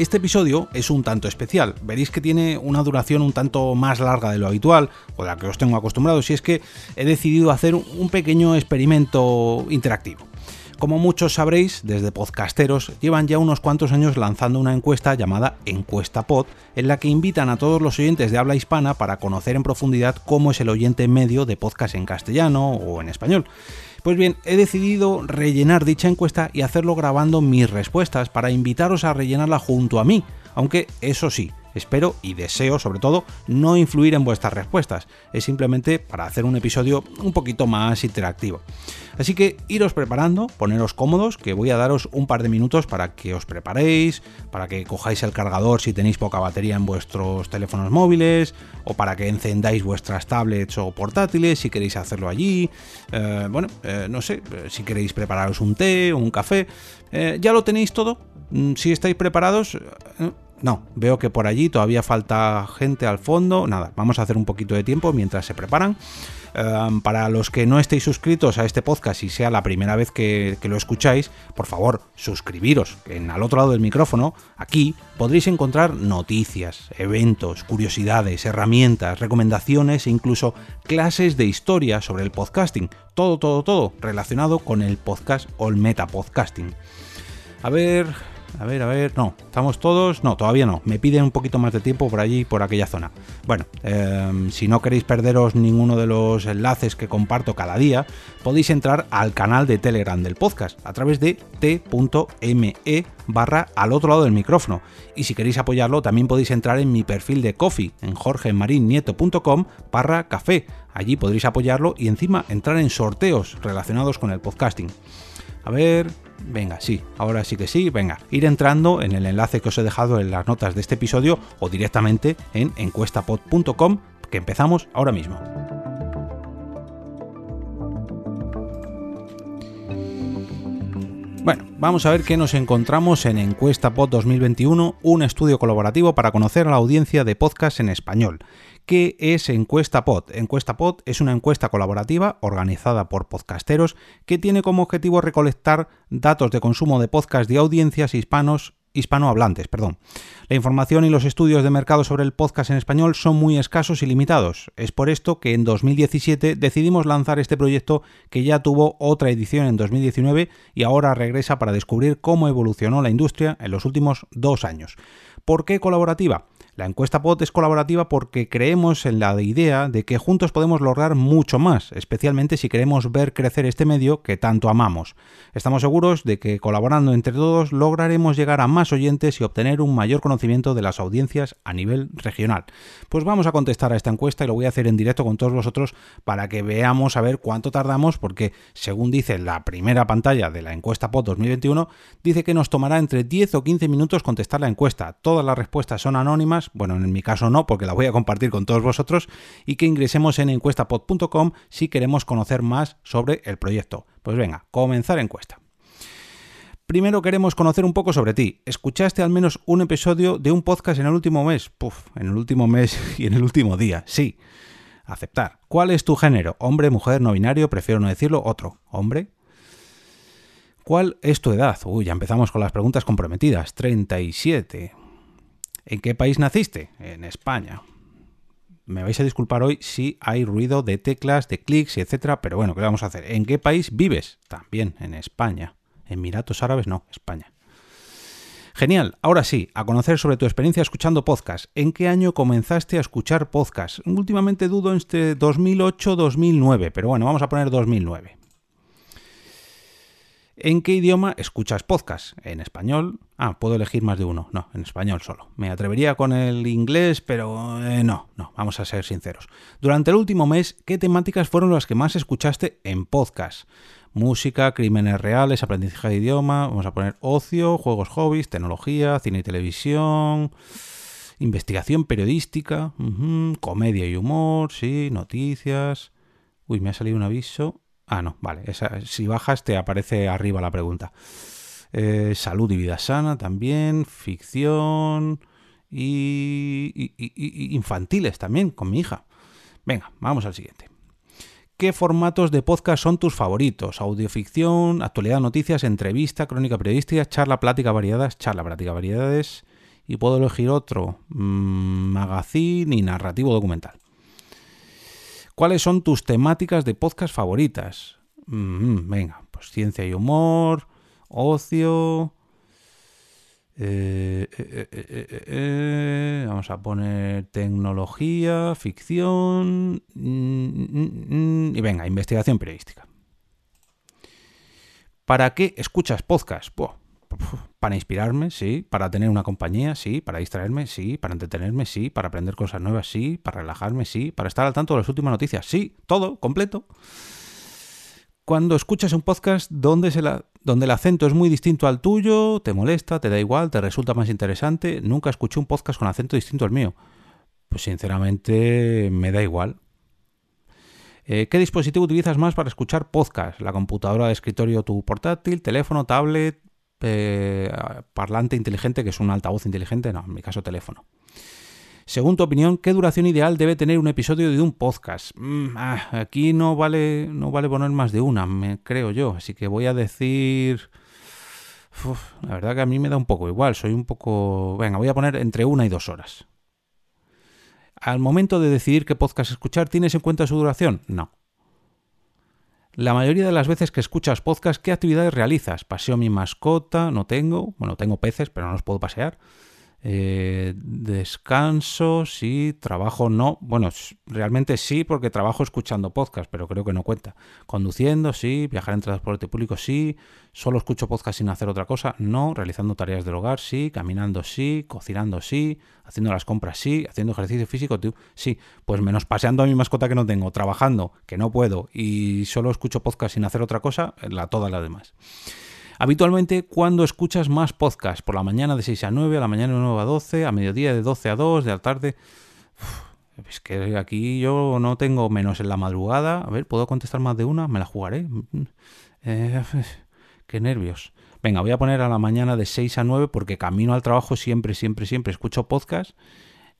Este episodio es un tanto especial. Veréis que tiene una duración un tanto más larga de lo habitual, o la que os tengo acostumbrados, y es que he decidido hacer un pequeño experimento interactivo. Como muchos sabréis, desde podcasteros llevan ya unos cuantos años lanzando una encuesta llamada Encuesta Pod, en la que invitan a todos los oyentes de habla hispana para conocer en profundidad cómo es el oyente medio de podcast en castellano o en español. Pues bien, he decidido rellenar dicha encuesta y hacerlo grabando mis respuestas para invitaros a rellenarla junto a mí, aunque eso sí, Espero y deseo, sobre todo, no influir en vuestras respuestas. Es simplemente para hacer un episodio un poquito más interactivo. Así que iros preparando, poneros cómodos, que voy a daros un par de minutos para que os preparéis, para que cojáis el cargador si tenéis poca batería en vuestros teléfonos móviles, o para que encendáis vuestras tablets o portátiles si queréis hacerlo allí. Eh, bueno, eh, no sé, eh, si queréis prepararos un té o un café. ¿Ya lo tenéis todo? Mm, si estáis preparados no, veo que por allí todavía falta gente al fondo. Nada, vamos a hacer un poquito de tiempo mientras se preparan. Em, para los que no estéis suscritos a este podcast y sea la primera vez que, lo escucháis, por favor, suscribiros. En al otro lado del micrófono, aquí, podréis encontrar noticias, eventos, curiosidades, herramientas, recomendaciones e incluso clases de historia sobre el podcasting. Todo, todo, todo relacionado con el podcast o el metapodcasting. A ver, a ver, a ver, no, estamos todos, no, todavía no, me piden un poquito más de tiempo por allí, por aquella zona. Bueno, em, si no queréis perderos ninguno de los enlaces que comparto cada día, podéis entrar al canal de Telegram del podcast a través de t.me barra al otro lado del micrófono. Y si queréis apoyarlo, también podéis entrar en mi perfil de Coffee en jorgemarinieto.com barra café. Allí podréis apoyarlo y encima entrar en sorteos relacionados con el podcasting. A ver, Venga, sí, ahora sí que sí, venga, ir entrando en el enlace que os he dejado en las notas de este episodio o directamente en encuestapod.com que empezamos ahora mismo. Bueno, vamos a ver qué nos encontramos en Encuesta Pod 2021, un estudio colaborativo para conocer a la audiencia de podcast en español. ¿Qué es Encuesta Pod? Encuesta Pod es una encuesta colaborativa organizada por podcasteros que tiene como objetivo recolectar datos de consumo de podcast de audiencias hispanos hispanohablantes, perdón. La información y los estudios de mercado sobre el podcast en español son muy escasos y limitados. Es por esto que en 2017 decidimos lanzar este proyecto que ya tuvo otra edición en 2019 y ahora regresa para descubrir cómo evolucionó la industria en los últimos dos años. ¿Por qué colaborativa? La encuesta POT es colaborativa porque creemos en la idea de que juntos podemos lograr mucho más, especialmente si queremos ver crecer este medio que tanto amamos. Estamos seguros de que colaborando entre todos lograremos llegar a más oyentes y obtener un mayor conocimiento de las audiencias a nivel regional. Pues vamos a contestar a esta encuesta y lo voy a hacer en directo con todos vosotros para que veamos a ver cuánto tardamos porque según dice la primera pantalla de la encuesta POT 2021 dice que nos tomará entre 10 o 15 minutos contestar la encuesta. Todas las respuestas son anónimas bueno, en mi caso no, porque la voy a compartir con todos vosotros, y que ingresemos en encuestapod.com si queremos conocer más sobre el proyecto. Pues venga, comenzar encuesta. Primero queremos conocer un poco sobre ti. ¿Escuchaste al menos un episodio de un podcast en el último mes? Puf, en el último mes y en el último día, sí. Aceptar. ¿Cuál es tu género? Hombre, mujer, no binario, prefiero no decirlo, otro. Hombre. ¿Cuál es tu edad? Uy, ya empezamos con las preguntas comprometidas. 37. ¿En qué país naciste? En España. Me vais a disculpar hoy si hay ruido de teclas, de clics, etcétera, pero bueno, ¿qué vamos a hacer? ¿En qué país vives? También en España. Emiratos Árabes no, España. Genial, ahora sí, a conocer sobre tu experiencia escuchando podcast. ¿En qué año comenzaste a escuchar podcast? Últimamente dudo entre 2008-2009, pero bueno, vamos a poner 2009. ¿En qué idioma escuchas podcast? ¿En español? Ah, puedo elegir más de uno. No, en español solo. Me atrevería con el inglés, pero eh, no, no, vamos a ser sinceros. Durante el último mes, ¿qué temáticas fueron las que más escuchaste en podcast? Música, crímenes reales, aprendizaje de idioma, vamos a poner ocio, juegos hobbies, tecnología, cine y televisión, investigación periodística, comedia y humor, sí, noticias. Uy, me ha salido un aviso. Ah, no, vale. si bajas te aparece arriba la pregunta. Eh, salud y vida sana también. Ficción. y infantiles también con mi hija. Venga, vamos al siguiente. ¿Qué formatos de podcast son tus favoritos? Audioficción, actualidad, noticias, entrevista, crónica periodística, charla, plática, variedades, charla, plática, variedades. Y puedo elegir otro, mm, magazine y narrativo documental. ¿Cuáles son tus temáticas de podcast favoritas? Mm, venga, pues ciencia y humor, ocio, eh, eh, eh, vamos a poner tecnología, ficción mm, mm, mm, y venga, investigación periodística. ¿Para qué escuchas podcast? Para inspirarme, sí. Para tener una compañía, sí. Para distraerme, sí. Para entretenerme, sí. Para aprender cosas nuevas, sí. Para relajarme, sí. Para estar al tanto de las últimas noticias, sí. Todo, completo cuando escuchas un podcast donde, se la, donde el acento es muy distinto al tuyo, te molesta, te da igual, te resulta más interesante. Nunca escuché un podcast con acento distinto al mío. Pues sinceramente me da igual. Eh, ¿Qué dispositivo utilizas más para escuchar podcast? ¿La computadora de escritorio, tu portátil, teléfono, tablet, eh, parlante inteligente, que es un altavoz inteligente? No, en mi caso teléfono. Según tu opinión, ¿qué duración ideal debe tener un episodio de un podcast? Mm, ah, aquí no vale, no vale poner más de una, me creo yo. Así que voy a decir... la verdad que a mí me da un poco igual. Soy un poco... Venga, voy a poner entre una y dos horas. Al momento de decidir qué podcast escuchar, ¿tienes en cuenta su duración? No. La mayoría de las veces que escuchas podcast, ¿qué actividades realizas? Paseo mi mascota, no tengo, bueno, tengo peces, pero no los puedo pasear. Eh, descanso, sí, trabajo no. Bueno, realmente sí, porque trabajo escuchando podcast, pero creo que no cuenta. Conduciendo, sí, viajar en transporte público, sí. Solo escucho podcast sin hacer otra cosa, no. Realizando tareas del hogar, sí. Caminando, sí. Cocinando, sí. Haciendo las compras, sí. Haciendo ejercicio físico, sí. Pues menos paseando a mi mascota que no tengo, trabajando, que no puedo, y solo escucho podcast sin hacer otra cosa, la, todas las demás. Habitualmente, cuando escuchas más podcasts? Por la mañana de 6 a 9, a la mañana de 9 a 12, a mediodía de 12 a 2, de la tarde. es que aquí yo no tengo menos en la madrugada. A ver, ¿puedo contestar más de una? Me la jugaré. Eh, qué nervios. Venga, voy a poner a la mañana de 6 a 9 porque camino al trabajo siempre, siempre, siempre escucho podcast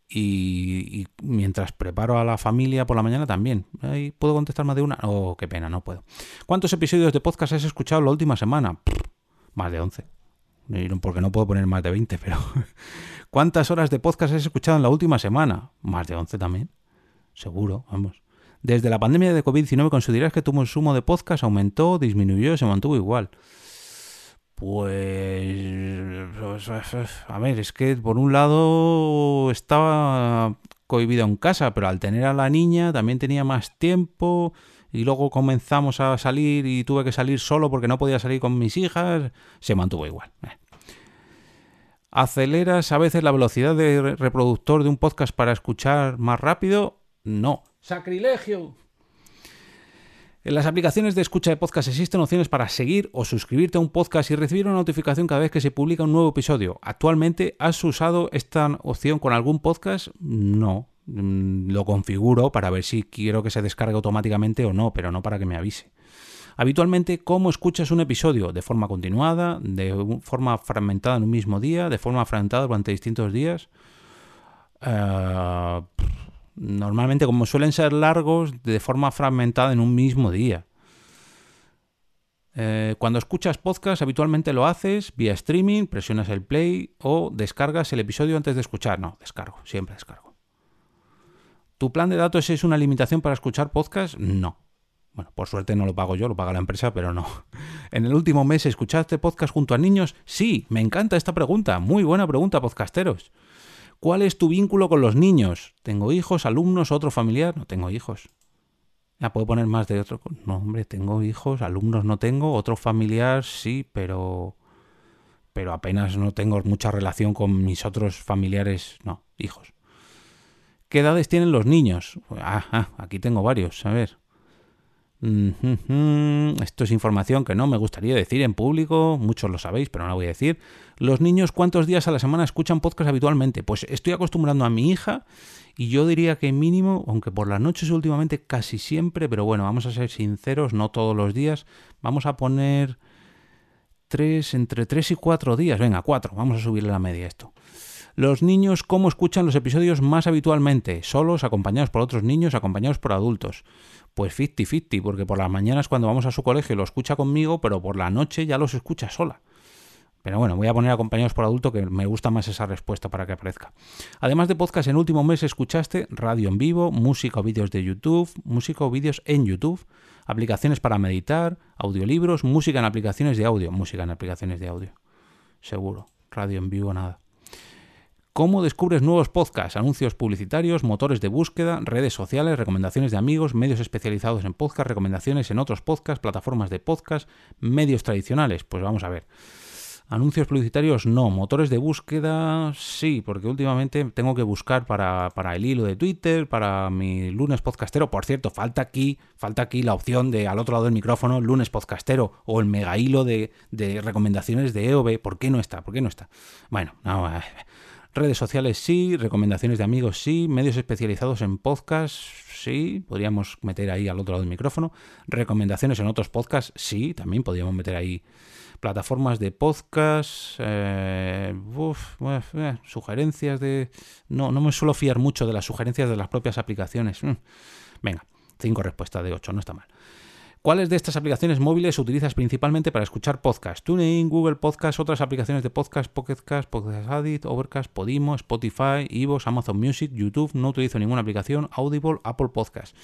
y, mientras preparo a la familia por la mañana también. ¿Puedo contestar más de una? Oh, qué pena, no puedo. ¿Cuántos episodios de podcast has escuchado la última semana? Más de 11. Porque no puedo poner más de 20, pero... ¿Cuántas horas de podcast has escuchado en la última semana? Más de 11 también. Seguro, vamos. Desde la pandemia de COVID-19, ¿consideras que tu consumo de podcast aumentó, disminuyó, se mantuvo igual? Pues, a ver, es que por un lado estaba cohibido en casa, pero al tener a la niña también tenía más tiempo y luego comenzamos a salir y tuve que salir solo porque no podía salir con mis hijas, se mantuvo igual. Eh. ¿Aceleras a veces la velocidad de reproductor de un podcast para escuchar más rápido? No. ¡Sacrilegio! En las aplicaciones de escucha de podcast existen opciones para seguir o suscribirte a un podcast y recibir una notificación cada vez que se publica un nuevo episodio. ¿Actualmente has usado esta opción con algún podcast? No. Mm, lo configuro para ver si quiero que se descargue automáticamente o no, pero no para que me avise. Habitualmente, ¿cómo escuchas un episodio? ¿De forma continuada? ¿De forma fragmentada en un mismo día? ¿De forma fragmentada durante distintos días? Uh, Normalmente, como suelen ser largos, de forma fragmentada en un mismo día. Eh, cuando escuchas podcast, habitualmente lo haces vía streaming, presionas el play o descargas el episodio antes de escuchar. No, descargo, siempre descargo. ¿Tu plan de datos es una limitación para escuchar podcast? No. Bueno, por suerte no lo pago yo, lo paga la empresa, pero no. ¿En el último mes escuchaste podcast junto a niños? Sí, me encanta esta pregunta. Muy buena pregunta, podcasteros. ¿Cuál es tu vínculo con los niños? ¿Tengo hijos, alumnos, otro familiar? No tengo hijos. Ya puedo poner más de otro. No, hombre, tengo hijos, alumnos no tengo, otro familiar sí, pero. Pero apenas no tengo mucha relación con mis otros familiares, no, hijos. ¿Qué edades tienen los niños? Ah, ah aquí tengo varios, a ver. Esto es información que no me gustaría decir en público, muchos lo sabéis, pero no la voy a decir. Los niños, ¿cuántos días a la semana escuchan podcast habitualmente? Pues estoy acostumbrando a mi hija y yo diría que mínimo, aunque por las noches últimamente casi siempre, pero bueno, vamos a ser sinceros, no todos los días, vamos a poner tres, entre tres y cuatro días, venga, cuatro, vamos a subirle la media esto. Los niños, ¿cómo escuchan los episodios más habitualmente? ¿Solos, acompañados por otros niños, acompañados por adultos? Pues 50-50, porque por las mañanas cuando vamos a su colegio lo escucha conmigo, pero por la noche ya los escucha sola. Pero bueno, voy a poner acompañados por adulto que me gusta más esa respuesta para que aparezca. Además de podcast, en último mes escuchaste radio en vivo, música o vídeos de YouTube, música o vídeos en YouTube, aplicaciones para meditar, audiolibros, música en aplicaciones de audio, música en aplicaciones de audio. Seguro, radio en vivo nada. ¿Cómo descubres nuevos podcasts, anuncios publicitarios, motores de búsqueda, redes sociales, recomendaciones de amigos, medios especializados en podcast, recomendaciones en otros podcasts, plataformas de podcast, medios tradicionales? Pues vamos a ver. Anuncios publicitarios no, motores de búsqueda sí, porque últimamente tengo que buscar para, el hilo de Twitter, para mi lunes podcastero. Por cierto, falta aquí, falta aquí la opción de al otro lado del micrófono, lunes podcastero o el mega hilo de, de recomendaciones de EOB. ¿Por qué no está? ¿Por qué no está? Bueno, no, Redes sociales sí, recomendaciones de amigos sí, medios especializados en podcast sí, podríamos meter ahí al otro lado del micrófono. Recomendaciones en otros podcasts sí, también podríamos meter ahí plataformas de podcast, eh, eh, sugerencias de... No, no me suelo fiar mucho de las sugerencias de las propias aplicaciones. Mm. Venga, cinco respuestas de ocho, no está mal. ¿Cuáles de estas aplicaciones móviles utilizas principalmente para escuchar podcast? TuneIn, Google Podcast, otras aplicaciones de podcast, Pocket Cast, Podcast Addict, Overcast, Podimo, Spotify, Evox, Amazon Music, YouTube. No utilizo ninguna aplicación, Audible, Apple Podcast.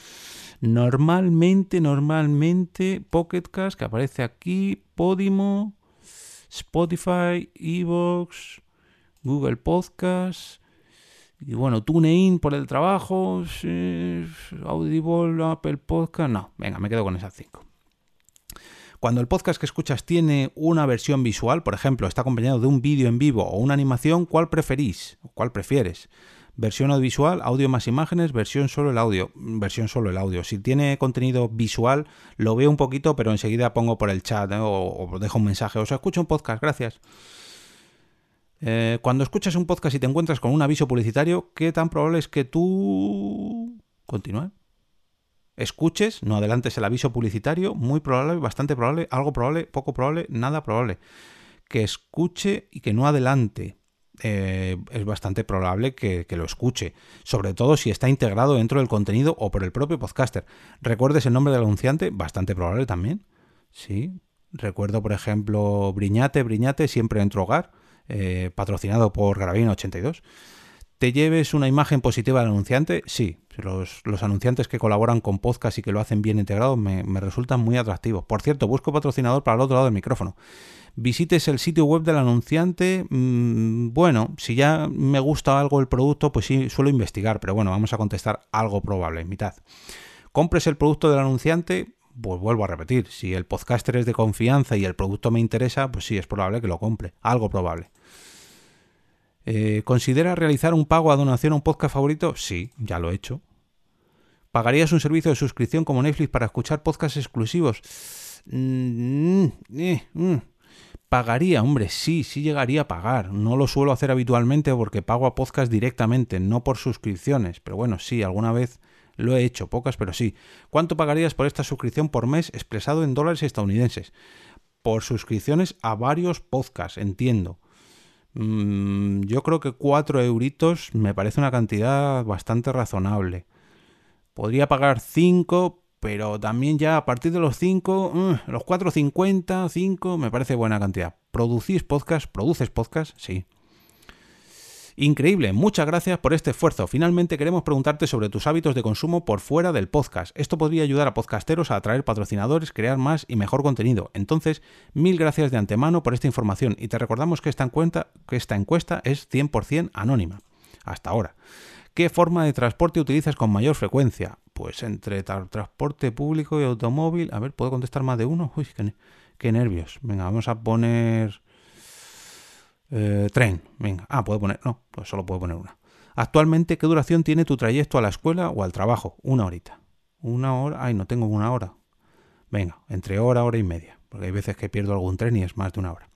Normalmente, normalmente, Pocket Cast, que aparece aquí, Podimo, Spotify, Evox, Google Podcast. Y bueno, TuneIn por el trabajo, Audible, Apple Podcast, no, venga, me quedo con esas cinco. Cuando el podcast que escuchas tiene una versión visual, por ejemplo, está acompañado de un vídeo en vivo o una animación, ¿cuál preferís? ¿Cuál prefieres? Versión audiovisual, audio más imágenes, versión solo el audio, versión solo el audio. Si tiene contenido visual, lo veo un poquito, pero enseguida pongo por el chat o, o, dejo un mensaje. O sea, escucho un podcast, gracias. Eh, cuando escuchas un podcast y te encuentras con un aviso publicitario, ¿qué tan probable es que tú... Continúa. Escuches, no adelantes el aviso publicitario, muy probable, bastante probable, algo probable, poco probable, nada probable. Que escuche y que no adelante. Eh, es bastante probable que, que, lo escuche, sobre todo si está integrado dentro del contenido o por el propio podcaster. ¿Recuerdes el nombre del anunciante? Bastante probable también. Sí. Recuerdo, por ejemplo, Briñate, Briñate, siempre en tu hogar eh, patrocinado por Gravina 82. ¿Te lleves una imagen positiva del anunciante? Sí, los, anunciantes que colaboran con podcast y que lo hacen bien integrado me, resultan muy atractivos. Por cierto, busco patrocinador para el otro lado del micrófono. Visites el sitio web del anunciante. Mm, bueno, si ya me gusta algo el producto, pues sí, suelo investigar, pero bueno, vamos a contestar algo probable, en mitad. Compres el producto del anunciante, pues vuelvo a repetir, si el podcaster es de confianza y el producto me interesa, pues sí, es probable que lo compre, algo probable. Eh, ¿Considera realizar un pago a donación a un podcast favorito? Sí, ya lo he hecho. ¿Pagarías un servicio de suscripción como Netflix para escuchar podcasts exclusivos? Mm, eh, mm. Pagaría, hombre, sí, sí llegaría a pagar. No lo suelo hacer habitualmente porque pago a podcast directamente, no por suscripciones. Pero bueno, sí, alguna vez lo he hecho, pocas, pero sí. ¿Cuánto pagarías por esta suscripción por mes expresado en dólares estadounidenses? Por suscripciones a varios podcasts, entiendo. Mm, yo creo que 4 euritos me parece una cantidad bastante razonable. Podría pagar 5, pero también ya a partir de los 5, mm, los 4.50, 5, me parece buena cantidad. ¿Producís podcast? ¿Produces podcast? Sí. Increíble, muchas gracias por este esfuerzo. Finalmente queremos preguntarte sobre tus hábitos de consumo por fuera del podcast. Esto podría ayudar a podcasteros a atraer patrocinadores, crear más y mejor contenido. Entonces, mil gracias de antemano por esta información y te recordamos que esta encuesta, que esta encuesta es 100% anónima. Hasta ahora. ¿Qué forma de transporte utilizas con mayor frecuencia? Pues entre transporte público y automóvil. A ver, ¿puedo contestar más de uno? Uy, qué, qué nervios. Venga, vamos a poner eh, tren, venga. Ah, puedo poner. No, pues solo puedo poner una. Actualmente, ¿qué duración tiene tu trayecto a la escuela o al trabajo? Una horita. Una hora. Ay, no tengo una hora. Venga, entre hora, hora y media, porque hay veces que pierdo algún tren y es más de una hora.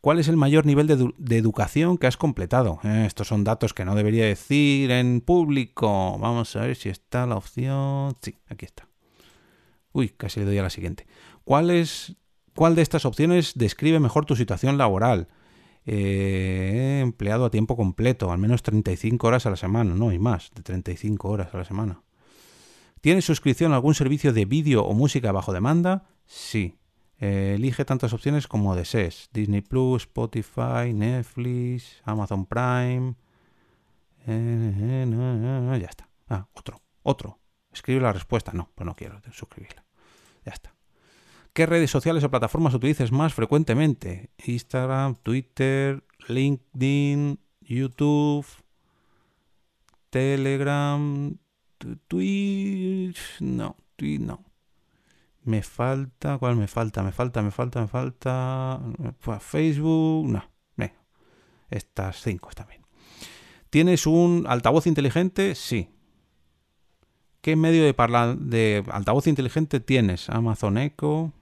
¿Cuál es el mayor nivel de, educación que has completado? Eh, estos son datos que no debería decir en público. Vamos a ver si está la opción. Sí, aquí está. Uy, casi le doy a la siguiente. ¿Cuál, es, cuál de estas opciones describe mejor tu situación laboral? Eh, empleado a tiempo completo, al menos 35 horas a la semana, no, y más, de 35 horas a la semana. ¿Tienes suscripción a algún servicio de vídeo o música bajo demanda? Sí. Eh, elige tantas opciones como desees. Disney Plus, Spotify, Netflix, Amazon Prime. Eh, ya está. Ah, otro, otro. Escribe la respuesta. No, pues no quiero suscribirla. Ya está. ¿Qué redes sociales o plataformas utilizas más frecuentemente? Instagram, Twitter, LinkedIn, YouTube, Telegram, Twitch. No, Twitch no. Me falta, ¿cuál me falta? Me falta, me falta, me falta. Facebook, no. Estas cinco están bien. ¿Tienes un altavoz inteligente? Sí. ¿Qué medio de, de altavoz inteligente tienes? Amazon Echo.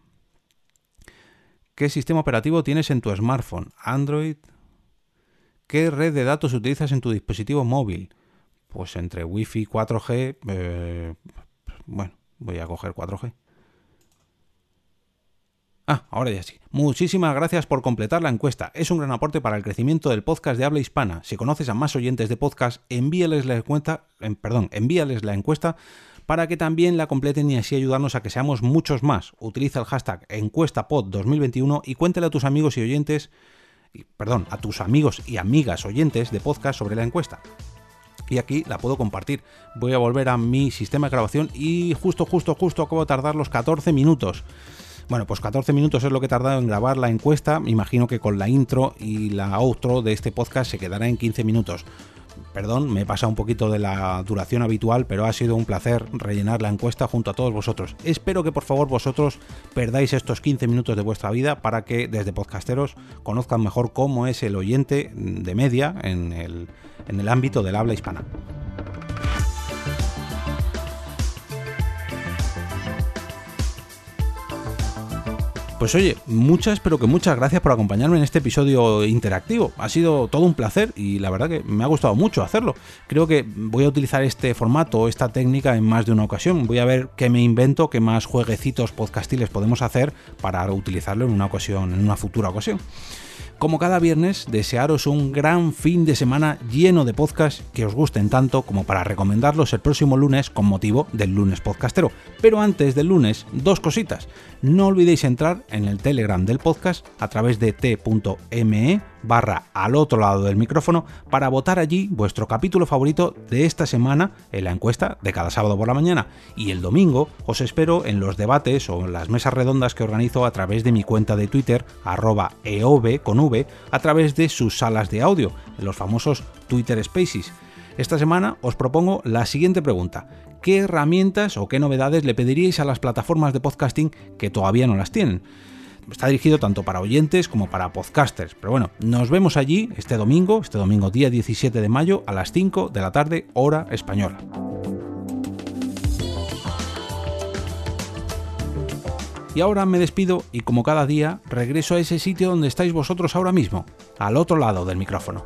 ¿Qué sistema operativo tienes en tu smartphone? Android. ¿Qué red de datos utilizas en tu dispositivo móvil? Pues entre Wi-Fi y 4G. Eh, bueno, voy a coger 4G. Ah, ahora ya sí. Muchísimas gracias por completar la encuesta. Es un gran aporte para el crecimiento del podcast de habla hispana. Si conoces a más oyentes de podcast, envíales la encuesta, perdón, envíales la encuesta para que también la completen y así ayudarnos a que seamos muchos más. Utiliza el hashtag encuestapod2021 y cuéntale a tus amigos y oyentes, perdón, a tus amigos y amigas oyentes de podcast sobre la encuesta y aquí la puedo compartir. Voy a volver a mi sistema de grabación y justo, justo, justo acabo de tardar los 14 minutos. Bueno, pues 14 minutos es lo que he tardado en grabar la encuesta. Imagino que con la intro y la outro de este podcast se quedará en 15 minutos. Perdón, me he pasado un poquito de la duración habitual, pero ha sido un placer rellenar la encuesta junto a todos vosotros. Espero que por favor vosotros perdáis estos 15 minutos de vuestra vida para que desde podcasteros conozcan mejor cómo es el oyente de media en el, en el ámbito del habla hispana. Pues oye, muchas, pero que muchas gracias por acompañarme en este episodio interactivo. Ha sido todo un placer y la verdad que me ha gustado mucho hacerlo. Creo que voy a utilizar este formato, esta técnica en más de una ocasión. Voy a ver qué me invento, qué más jueguecitos podcastiles podemos hacer para utilizarlo en una ocasión, en una futura ocasión. Como cada viernes, desearos un gran fin de semana lleno de podcasts que os gusten tanto como para recomendarlos el próximo lunes con motivo del lunes podcastero. Pero antes del lunes, dos cositas. No olvidéis entrar en el Telegram del podcast a través de t.me barra al otro lado del micrófono para votar allí vuestro capítulo favorito de esta semana en la encuesta de cada sábado por la mañana. Y el domingo os espero en los debates o en las mesas redondas que organizo a través de mi cuenta de Twitter, arroba eov a través de sus salas de audio, en los famosos Twitter Spaces. Esta semana os propongo la siguiente pregunta. ¿Qué herramientas o qué novedades le pediríais a las plataformas de podcasting que todavía no las tienen? Está dirigido tanto para oyentes como para podcasters. Pero bueno, nos vemos allí este domingo, este domingo día 17 de mayo a las 5 de la tarde, hora española. Y ahora me despido y como cada día regreso a ese sitio donde estáis vosotros ahora mismo, al otro lado del micrófono.